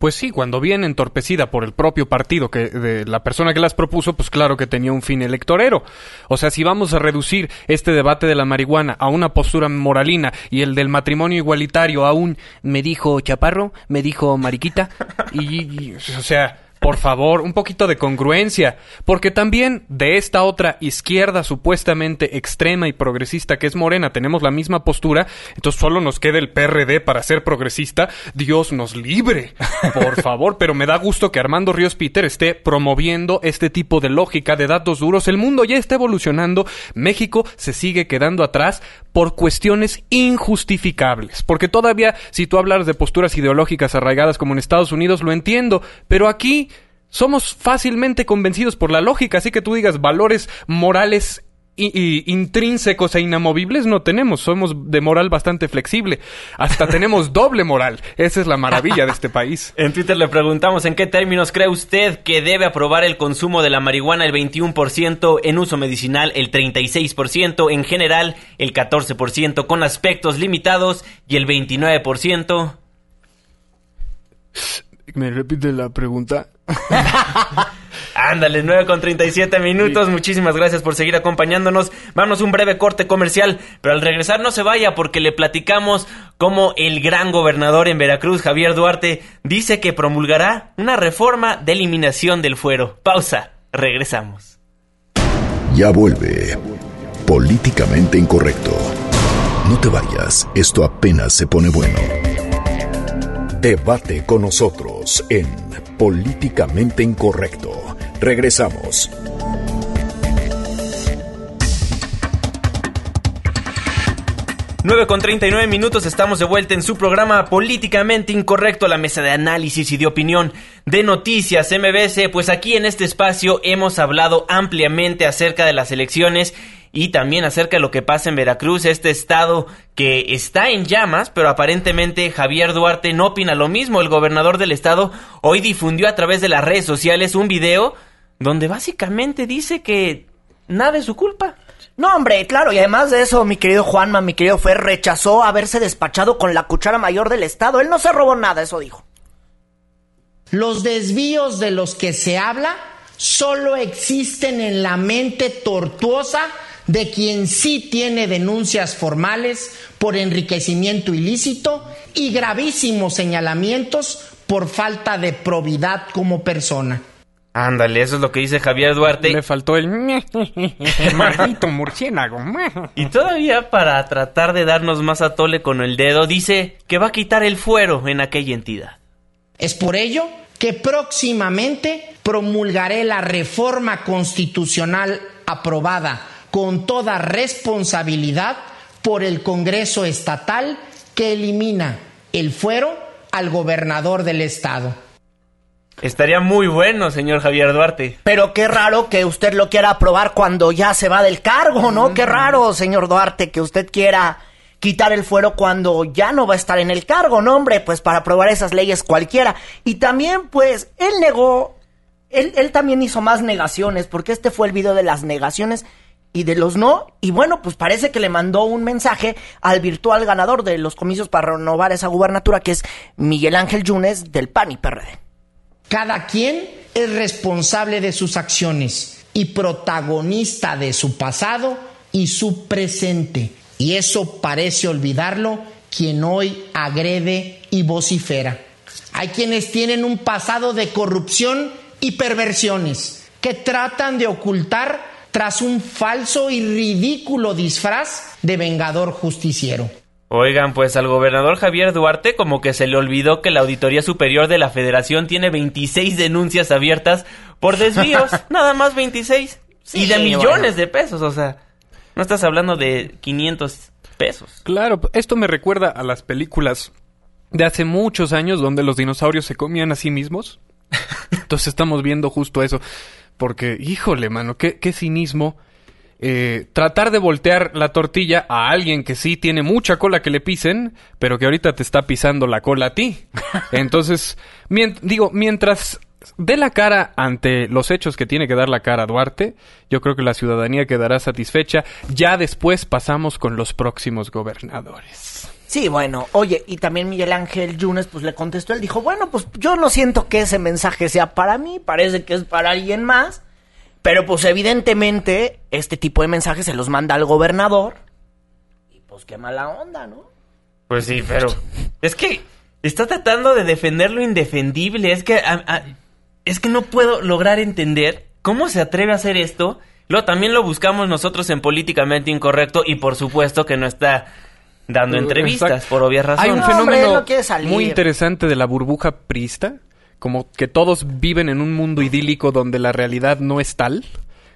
Pues sí, cuando viene entorpecida por el propio partido que de la persona que las propuso, pues claro que tenía un fin electorero. O sea, si vamos a reducir este debate de la marihuana a una postura moralina y el del matrimonio igualitario a un me dijo chaparro, me dijo mariquita y, o sea, por favor, un poquito de congruencia, porque también de esta otra izquierda supuestamente extrema y progresista que es Morena tenemos la misma postura, entonces solo nos queda el PRD para ser progresista, Dios nos libre, por favor, pero me da gusto que Armando Ríos Peter esté promoviendo este tipo de lógica de datos duros, el mundo ya está evolucionando, México se sigue quedando atrás por cuestiones injustificables, porque todavía si tú hablas de posturas ideológicas arraigadas como en Estados Unidos lo entiendo, pero aquí somos fácilmente convencidos por la lógica, así que tú digas valores morales y, intrínsecos e inamovibles no tenemos, somos de moral bastante flexible, hasta tenemos doble moral, esa es la maravilla de este país. En Twitter le preguntamos en qué términos cree usted que debe aprobar el consumo de la marihuana el 21%, en uso medicinal el 36%, en general el 14%, con aspectos limitados y el 29%. ¿Me repite la pregunta? Ándale, 9 con 37 minutos. Muchísimas gracias por seguir acompañándonos. Vamos un breve corte comercial, pero al regresar no se vaya porque le platicamos cómo el gran gobernador en Veracruz, Javier Duarte, dice que promulgará una reforma de eliminación del fuero. Pausa, regresamos. Ya vuelve. Políticamente incorrecto. No te vayas, esto apenas se pone bueno. Debate con nosotros en Políticamente Incorrecto. Regresamos. Nueve con 39 minutos, estamos de vuelta en su programa Políticamente Incorrecto, la mesa de análisis y de opinión de noticias MBC. Pues aquí en este espacio hemos hablado ampliamente acerca de las elecciones y también acerca de lo que pasa en Veracruz, este estado que está en llamas, pero aparentemente Javier Duarte no opina lo mismo. El gobernador del estado hoy difundió a través de las redes sociales un video donde básicamente dice que nada es su culpa. No, hombre, claro, y además de eso, mi querido Juanma, mi querido Fer, rechazó haberse despachado con la cuchara mayor del Estado. Él no se robó nada, eso dijo. Los desvíos de los que se habla solo existen en la mente tortuosa de quien sí tiene denuncias formales por enriquecimiento ilícito y gravísimos señalamientos por falta de probidad como persona. Ándale, eso es lo que dice Javier Duarte. Le faltó el maldito murciélago. y todavía para tratar de darnos más a tole con el dedo, dice que va a quitar el fuero en aquella entidad. Es por ello que próximamente promulgaré la reforma constitucional aprobada con toda responsabilidad por el Congreso Estatal que elimina el fuero al gobernador del estado. Estaría muy bueno, señor Javier Duarte. Pero qué raro que usted lo quiera aprobar cuando ya se va del cargo, ¿no? Qué raro, señor Duarte, que usted quiera quitar el fuero cuando ya no va a estar en el cargo, ¿no, hombre? Pues para aprobar esas leyes cualquiera. Y también, pues, él negó, él, él también hizo más negaciones, porque este fue el video de las negaciones y de los no. Y bueno, pues parece que le mandó un mensaje al virtual ganador de los comicios para renovar esa gubernatura, que es Miguel Ángel Yunes del PAN y PRD. Cada quien es responsable de sus acciones y protagonista de su pasado y su presente. Y eso parece olvidarlo quien hoy agrede y vocifera. Hay quienes tienen un pasado de corrupción y perversiones que tratan de ocultar tras un falso y ridículo disfraz de vengador justiciero. Oigan, pues al gobernador Javier Duarte como que se le olvidó que la Auditoría Superior de la Federación tiene 26 denuncias abiertas por desvíos, nada más 26. y de millones de pesos, o sea, no estás hablando de 500 pesos. Claro, esto me recuerda a las películas de hace muchos años donde los dinosaurios se comían a sí mismos. Entonces estamos viendo justo eso. Porque, híjole, mano, qué, qué cinismo. Eh, tratar de voltear la tortilla a alguien que sí tiene mucha cola que le pisen, pero que ahorita te está pisando la cola a ti. Entonces, digo, mientras dé la cara ante los hechos que tiene que dar la cara Duarte, yo creo que la ciudadanía quedará satisfecha. Ya después pasamos con los próximos gobernadores. Sí, bueno, oye, y también Miguel Ángel Yunes pues le contestó, él dijo, bueno, pues yo no siento que ese mensaje sea para mí, parece que es para alguien más, pero pues evidentemente este tipo de mensajes se los manda al gobernador y pues qué mala onda, ¿no? Pues sí, pero es que está tratando de defender lo indefendible, es que es que no puedo lograr entender cómo se atreve a hacer esto. Lo también lo buscamos nosotros en políticamente incorrecto y por supuesto que no está dando entrevistas Exacto. por obvias razones. Hay un fenómeno muy interesante de la burbuja prista, como que todos viven en un mundo idílico donde la realidad no es tal.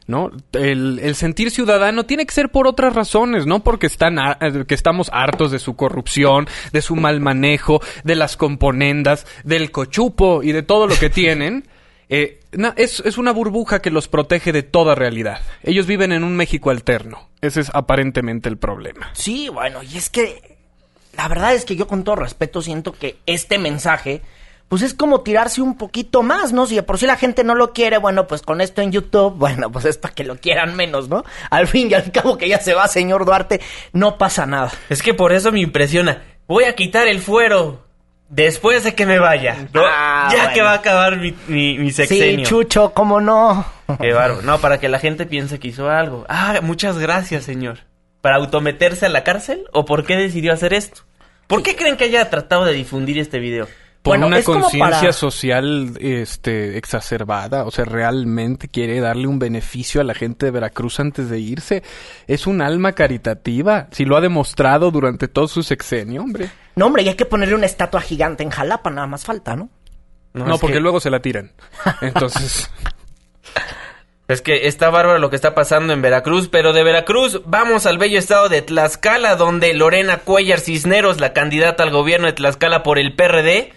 ¿No? El, el sentir ciudadano tiene que ser por otras razones, no porque están eh, que estamos hartos de su corrupción, de su mal manejo, de las componendas, del cochupo y de todo lo que tienen. Eh, na- es, es una burbuja que los protege de toda realidad. Ellos viven en un México alterno. Ese es aparentemente el problema. Sí, bueno, y es que la verdad es que yo con todo respeto siento que este mensaje pues es como tirarse un poquito más, ¿no? Si de por sí la gente no lo quiere, bueno, pues con esto en YouTube, bueno, pues es para que lo quieran menos, ¿no? Al fin y al cabo que ya se va, señor Duarte, no pasa nada. Es que por eso me impresiona. Voy a quitar el fuero después de que me vaya. ¿no? Ah, ya bueno. que va a acabar mi, mi, mi Sí, sexenio. Chucho, ¿cómo no? Qué. No, para que la gente piense que hizo algo. Ah, muchas gracias, señor. ¿Para autometerse a la cárcel? ¿O por qué decidió hacer esto? ¿Por qué creen que haya tratado de difundir este video? Por Bueno, una conciencia para- social este exacerbada, o sea, realmente quiere darle un beneficio a la gente de Veracruz antes de irse. Es un alma caritativa, si lo ha demostrado durante todo su sexenio, hombre. No, hombre, y hay que ponerle una estatua gigante en Jalapa, nada más falta, ¿no? No, porque que- luego se la tiran. Entonces, Es que está bárbaro lo que está pasando en Veracruz, pero de Veracruz vamos al bello estado de Tlaxcala, donde Lorena Cuellar Cisneros, la candidata al gobierno de Tlaxcala por el PRD,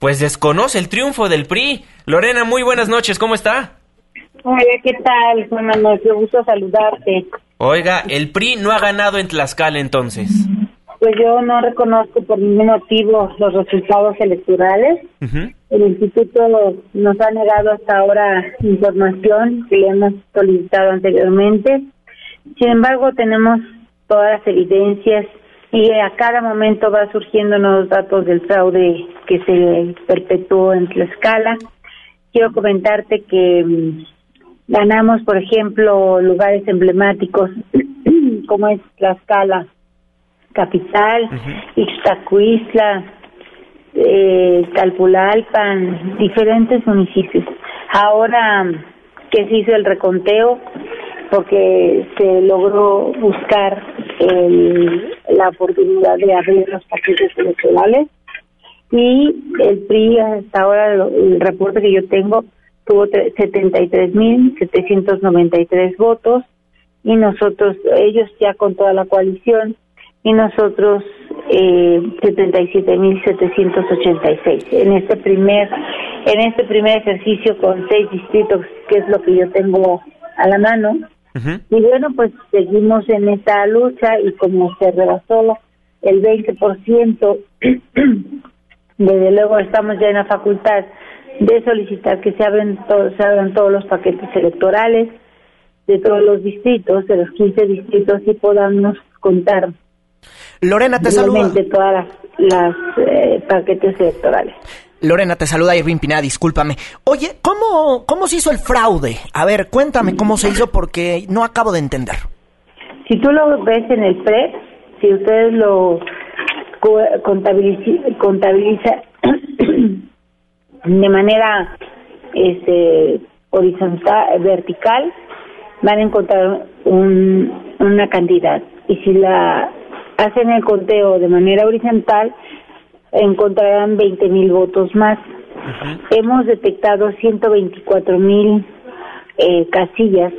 pues desconoce el triunfo del PRI. Lorena, muy buenas noches, ¿cómo está? Hola, ¿qué tal? Buenas noches, gusto saludarte. Oiga, el PRI no ha ganado en Tlaxcala entonces. Pues yo no reconozco por ningún motivo los resultados electorales. El instituto nos ha negado hasta ahora información que le hemos solicitado anteriormente. Sin embargo, tenemos todas las evidencias y a cada momento va surgiendo nuevos datos del fraude que se perpetuó en Tlaxcala. Quiero comentarte que mm, ganamos, por ejemplo, lugares emblemáticos como es Tlaxcala capital, Ixtacuistla, eh, Calpulalpan, diferentes municipios. Ahora que se hizo el reconteo, porque se logró buscar el- la oportunidad de abrir los paquetes electorales. Y el PRI hasta ahora el reporte que yo tengo tuvo tre- 73.793 votos. Y nosotros ellos ya con toda la coalición y nosotros eh, 77.786 en este primer en este primer ejercicio con seis distritos que es lo que yo tengo a la mano y bueno pues seguimos en esta lucha y como se rebasó el 20% desde luego estamos ya en la facultad de solicitar que se abren todos se abran todos los paquetes electorales de todos los distritos de los 15 distritos y podamos contar Lorena, te saluda. todas las, las eh, paquetes electorales. Lorena, te saluda Irving Pineda, discúlpame. Oye, ¿cómo, ¿cómo se hizo el fraude? A ver, cuéntame cómo se hizo porque no acabo de entender. Si tú lo ves en el PRE, si ustedes lo contabilici- contabiliza de manera este, horizontal, vertical, van a encontrar un, una cantidad. Y si la hacen el conteo de manera horizontal, encontrarán 20 mil votos más. Hemos detectado 124 mil eh, casillas,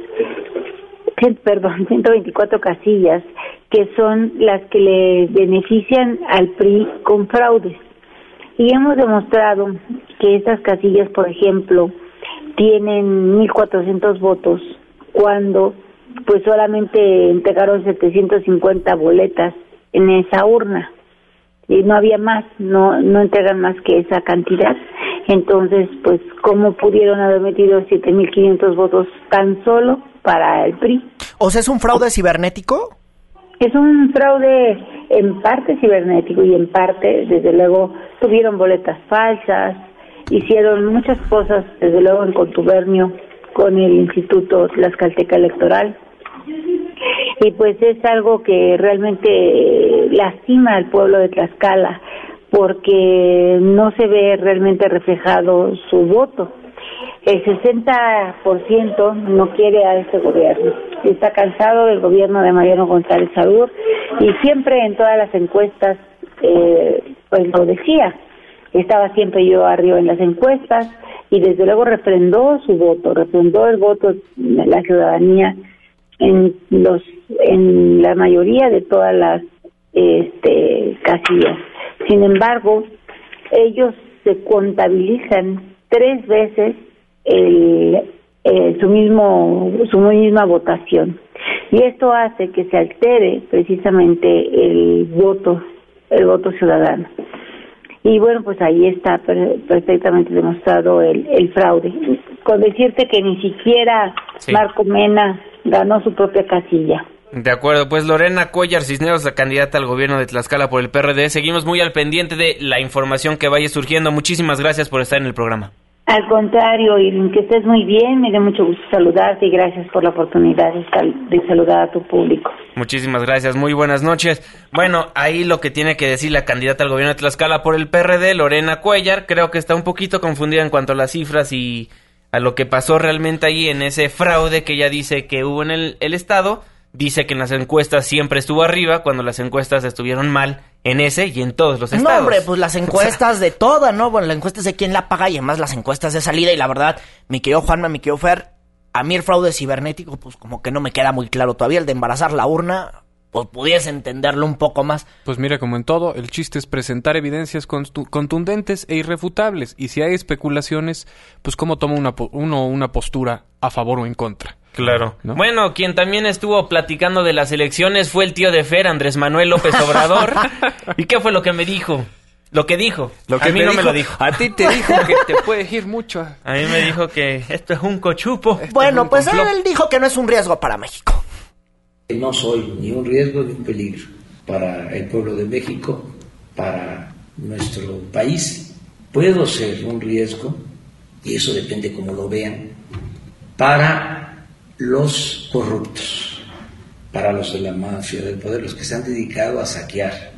perdón, 124 casillas, que son las que le benefician al PRI con fraudes. Y hemos demostrado que estas casillas, por ejemplo, tienen 1.400 votos cuando pues solamente entregaron 750 boletas en esa urna y no había más, no no entregan más que esa cantidad. Entonces, pues cómo pudieron haber metido 7500 votos tan solo para el PRI? O sea, ¿es un fraude cibernético? Es un fraude en parte cibernético y en parte, desde luego, tuvieron boletas falsas, hicieron muchas cosas, desde luego, en contubernio con el Instituto Tlaxcalteca Electoral. Y pues es algo que realmente lastima al pueblo de Tlaxcala, porque no se ve realmente reflejado su voto. El 60% no quiere a este gobierno. Está cansado del gobierno de Mariano González Saúl y siempre en todas las encuestas, eh, pues lo decía. Estaba siempre yo arriba en las encuestas y desde luego refrendó su voto, refrendó el voto de la ciudadanía en los en la mayoría de todas las este, casillas. Sin embargo, ellos se contabilizan tres veces el, su mismo su misma votación. Y esto hace que se altere precisamente el voto el voto ciudadano. Y bueno pues ahí está perfectamente demostrado el, el fraude. Con decirte que ni siquiera Marco Mena ganó su propia casilla de acuerdo, pues Lorena Cuellar Cisneros, la candidata al gobierno de Tlaxcala por el PRD. Seguimos muy al pendiente de la información que vaya surgiendo. Muchísimas gracias por estar en el programa. Al contrario, y que estés muy bien, me da mucho gusto saludarte y gracias por la oportunidad de saludar a tu público. Muchísimas gracias, muy buenas noches. Bueno, ahí lo que tiene que decir la candidata al gobierno de Tlaxcala por el PRD, Lorena Cuellar, creo que está un poquito confundida en cuanto a las cifras y a lo que pasó realmente ahí en ese fraude que ella dice que hubo en el, el Estado dice que en las encuestas siempre estuvo arriba cuando las encuestas estuvieron mal en ese y en todos los estados. No, hombre, pues las encuestas de toda, ¿no? Bueno, las encuestas de quién la paga y además las encuestas de salida y la verdad, mi querido Juanma, mi querido Fer, a mí el fraude cibernético pues como que no me queda muy claro todavía, el de embarazar la urna, pues pudiese entenderlo un poco más. Pues mira, como en todo, el chiste es presentar evidencias contundentes e irrefutables. Y si hay especulaciones, pues cómo toma una, uno una postura a favor o en contra. Claro. Bueno, quien también estuvo platicando de las elecciones fue el tío de Fer, Andrés Manuel López Obrador. ¿Y qué fue lo que me dijo? Lo que dijo. Lo que a mí no me lo dijo. A ti te dijo que te puedes ir mucho. A mí me dijo que esto es un cochupo. bueno, pues él dijo que no es un riesgo para México. No soy ni un riesgo ni un peligro para el pueblo de México, para nuestro país. Puedo ser un riesgo, y eso depende cómo lo vean, para los corruptos, para los de la mafia del poder, los que se han dedicado a saquear.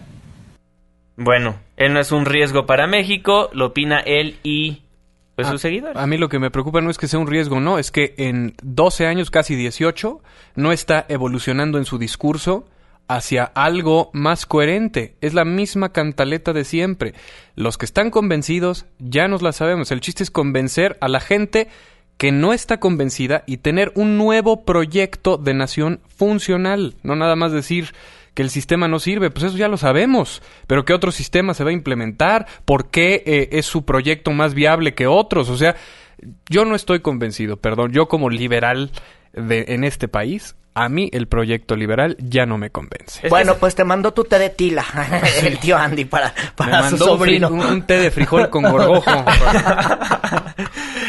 Bueno, él no es un riesgo para México, lo opina él y pues, sus seguidores. A mí lo que me preocupa no es que sea un riesgo, no, es que en 12 años, casi 18, no está evolucionando en su discurso hacia algo más coherente. Es la misma cantaleta de siempre. Los que están convencidos ya nos la sabemos. El chiste es convencer a la gente que no está convencida y tener un nuevo proyecto de nación funcional, no nada más decir que el sistema no sirve, pues eso ya lo sabemos, pero ¿qué otro sistema se va a implementar? ¿Por qué eh, es su proyecto más viable que otros? O sea, yo no estoy convencido, perdón, yo como liberal de, en este país, a mí el proyecto liberal ya no me convence. Bueno, pues te mandó tu té de tila, el tío Andy, para, para su sobrino. Un, té de frijol con gorgojo.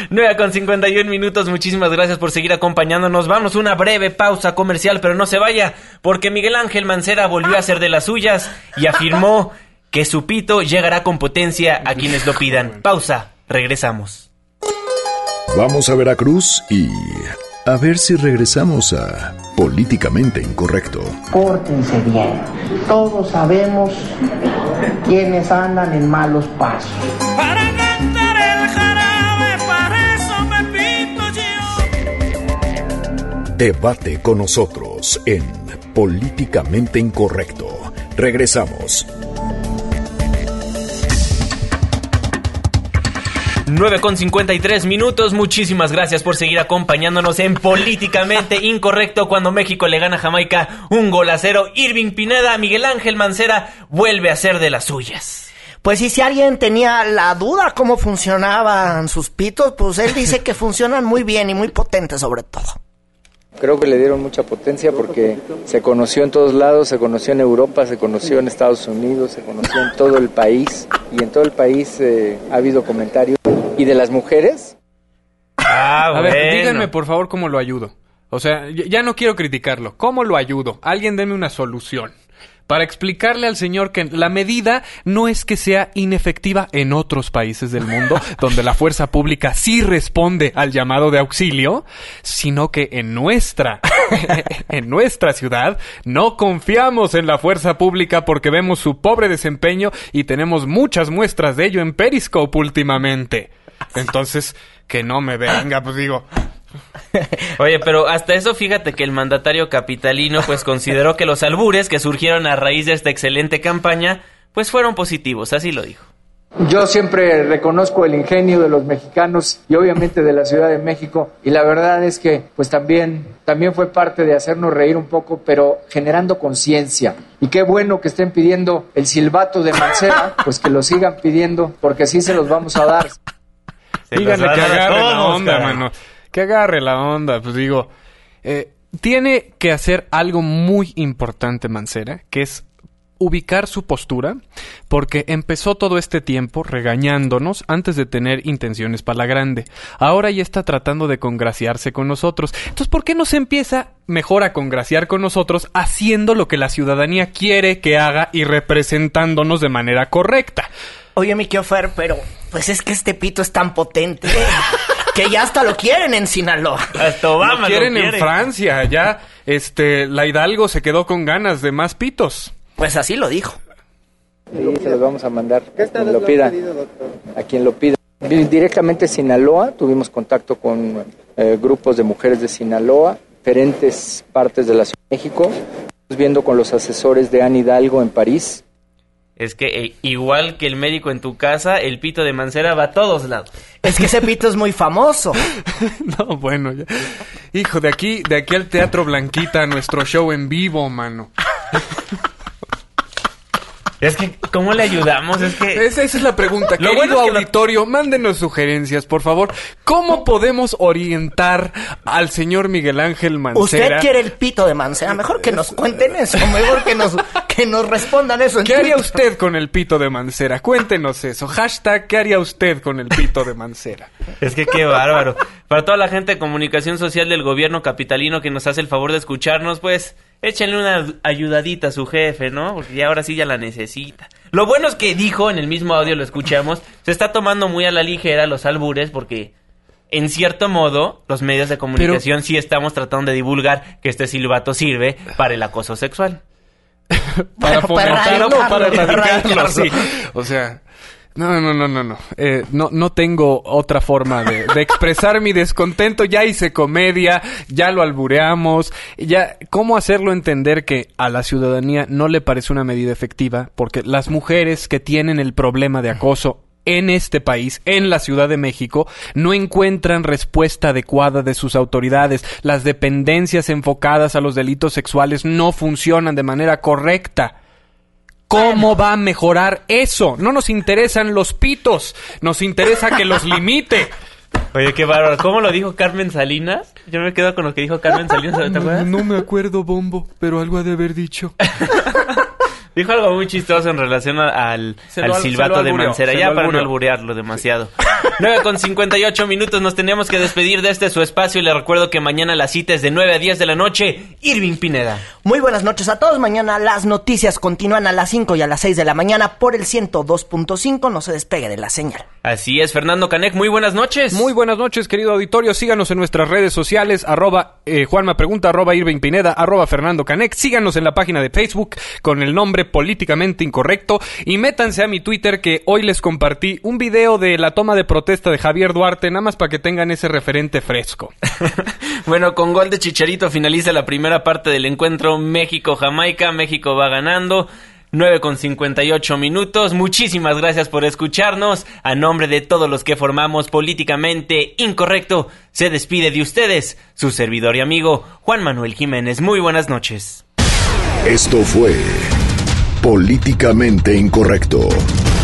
9 con 51 minutos, muchísimas gracias por seguir acompañándonos. Vamos a una breve pausa comercial, pero no se vaya, porque Miguel Ángel Mancera volvió a hacer de las suyas y afirmó que su pito llegará con potencia a quienes lo pidan. Pausa, regresamos. Vamos a Veracruz y a ver si regresamos a Políticamente Incorrecto. Pórtense bien. Todos sabemos quiénes andan en malos pasos. Para cantar el jarabe, para eso me pinto yo. Debate con nosotros en Políticamente Incorrecto. Regresamos. 9 con 53 minutos. Muchísimas gracias por seguir acompañándonos en Políticamente Incorrecto cuando México le gana a Jamaica un gol a cero. Irving Pineda, Miguel Ángel Mancera vuelve a ser de las suyas. Pues y si alguien tenía la duda cómo funcionaban sus pitos, pues él dice que funcionan muy bien y muy potentes sobre todo. Creo que le dieron mucha potencia porque se conoció en todos lados, se conoció en Europa, se conoció en Estados Unidos, se conoció en todo el país y en todo el país eh, ha habido comentarios. ¿Y de las mujeres? Ah, A ver, díganme por favor cómo lo ayudo. O sea, ya no quiero criticarlo. ¿Cómo lo ayudo? Alguien deme una solución. Para explicarle al señor que la medida no es que sea inefectiva en otros países del mundo, donde la fuerza pública sí responde al llamado de auxilio, sino que en nuestra, en nuestra ciudad, no confiamos en la fuerza pública porque vemos su pobre desempeño y tenemos muchas muestras de ello en Periscope últimamente. Entonces, que no me venga, pues digo, Oye, pero hasta eso fíjate que el mandatario capitalino pues consideró que los albures que surgieron a raíz de esta excelente campaña pues fueron positivos, así lo dijo. Yo siempre reconozco el ingenio de los mexicanos y obviamente de la Ciudad de México y la verdad es que pues también también fue parte de hacernos reír un poco, pero generando conciencia. Y qué bueno que estén pidiendo el silbato de Mancera, pues que lo sigan pidiendo porque así se los vamos a dar. Díganle que agarre la onda, mano que agarre la onda, pues digo, eh, tiene que hacer algo muy importante Mancera, que es ubicar su postura, porque empezó todo este tiempo regañándonos antes de tener intenciones para la grande. Ahora ya está tratando de congraciarse con nosotros. Entonces, ¿por qué no se empieza mejor a congraciar con nosotros haciendo lo que la ciudadanía quiere que haga y representándonos de manera correcta? Oye, mi Fer, pero pues es que este pito es tan potente que ya hasta lo quieren en Sinaloa. Hasta Obama lo quieren en Francia, ya este la Hidalgo se quedó con ganas de más pitos. Pues así lo dijo. Sí, se los vamos a mandar a quien lo pida. A quien lo pida. Directamente Sinaloa, tuvimos contacto con eh, grupos de mujeres de Sinaloa, diferentes partes de la Ciudad de México, viendo con los asesores de Anne Hidalgo en París, es que eh, igual que el médico en tu casa, el pito de Mancera va a todos lados. Es que ese pito es muy famoso. no, bueno, ya. hijo, de aquí, de aquí al Teatro Blanquita, nuestro show en vivo, mano. Es que, ¿cómo le ayudamos? Es que... Esa, es la pregunta. Lo Querido auditorio, mándenos sugerencias, por favor. ¿Cómo podemos orientar al señor Miguel Ángel Mancera? Usted quiere el pito de Mancera. Mejor que nos cuenten eso. Mejor que nos, que nos respondan eso. ¿Qué haría usted con el pito de Mancera? Cuéntenos eso. Hashtag, ¿qué haría usted con el pito de Mancera? Es que qué bárbaro. Para toda la gente de comunicación social del gobierno capitalino que nos hace el favor de escucharnos, pues échenle una ayudadita a su jefe, ¿no? Porque ya ahora sí ya la necesita. Lo bueno es que dijo, en el mismo audio lo escuchamos, se está tomando muy a la ligera los albures porque en cierto modo, los medios de comunicación sí estamos tratando de divulgar que este silbato sirve para el acoso sexual. para fomentarlo, para erradicarlo, sí. O sea, no, no, no, no, no. Eh, no, no tengo otra forma de, expresar mi descontento. Ya hice comedia, ya lo albureamos, ya cómo hacerlo entender que a la ciudadanía no le parece una medida efectiva, porque las mujeres que tienen el problema de acoso en este país, en la Ciudad de México, no encuentran respuesta adecuada de sus autoridades. Las dependencias enfocadas a los delitos sexuales no funcionan de manera correcta. ¿Cómo va a mejorar eso? No nos interesan los pitos, nos interesa que los limite. Oye, qué bárbaro. ¿Cómo lo dijo Carmen Salinas? Yo me quedo con lo que dijo Carmen Salinas. ¿te acuerdas? No, no me acuerdo, Bombo, pero algo ha de haber dicho. Dijo algo muy chistoso en relación al, silbato de Mancera, ya para no alburearlo demasiado. 9 con 58 minutos nos teníamos que despedir de este su espacio y le recuerdo que mañana la cita es de 9 a 10 de la noche. Irving Pineda. Muy buenas noches a todos. Mañana las noticias continúan a las 5 y a las 6 de la mañana por el 102.5. No se despegue de la señal. Así es, Fernando Canec, muy buenas noches. Muy buenas noches, querido auditorio. Síganos en nuestras redes sociales, arroba eh, Juanma Pregunta, arroba Irving Pineda, arroba Fernando Canec. Síganos en la página de Facebook con el nombre políticamente incorrecto y métanse a mi Twitter que hoy les compartí un video de la toma de protesta de Javier Duarte, nada más para que tengan ese referente fresco. bueno, con gol de Chicharito finaliza la primera parte del encuentro México-Jamaica. México va ganando. 9 con 58 minutos. Muchísimas gracias por escucharnos. A nombre de todos los que formamos Políticamente Incorrecto, se despide de ustedes su servidor y amigo Juan Manuel Jiménez. Muy buenas noches. Esto fue Políticamente Incorrecto.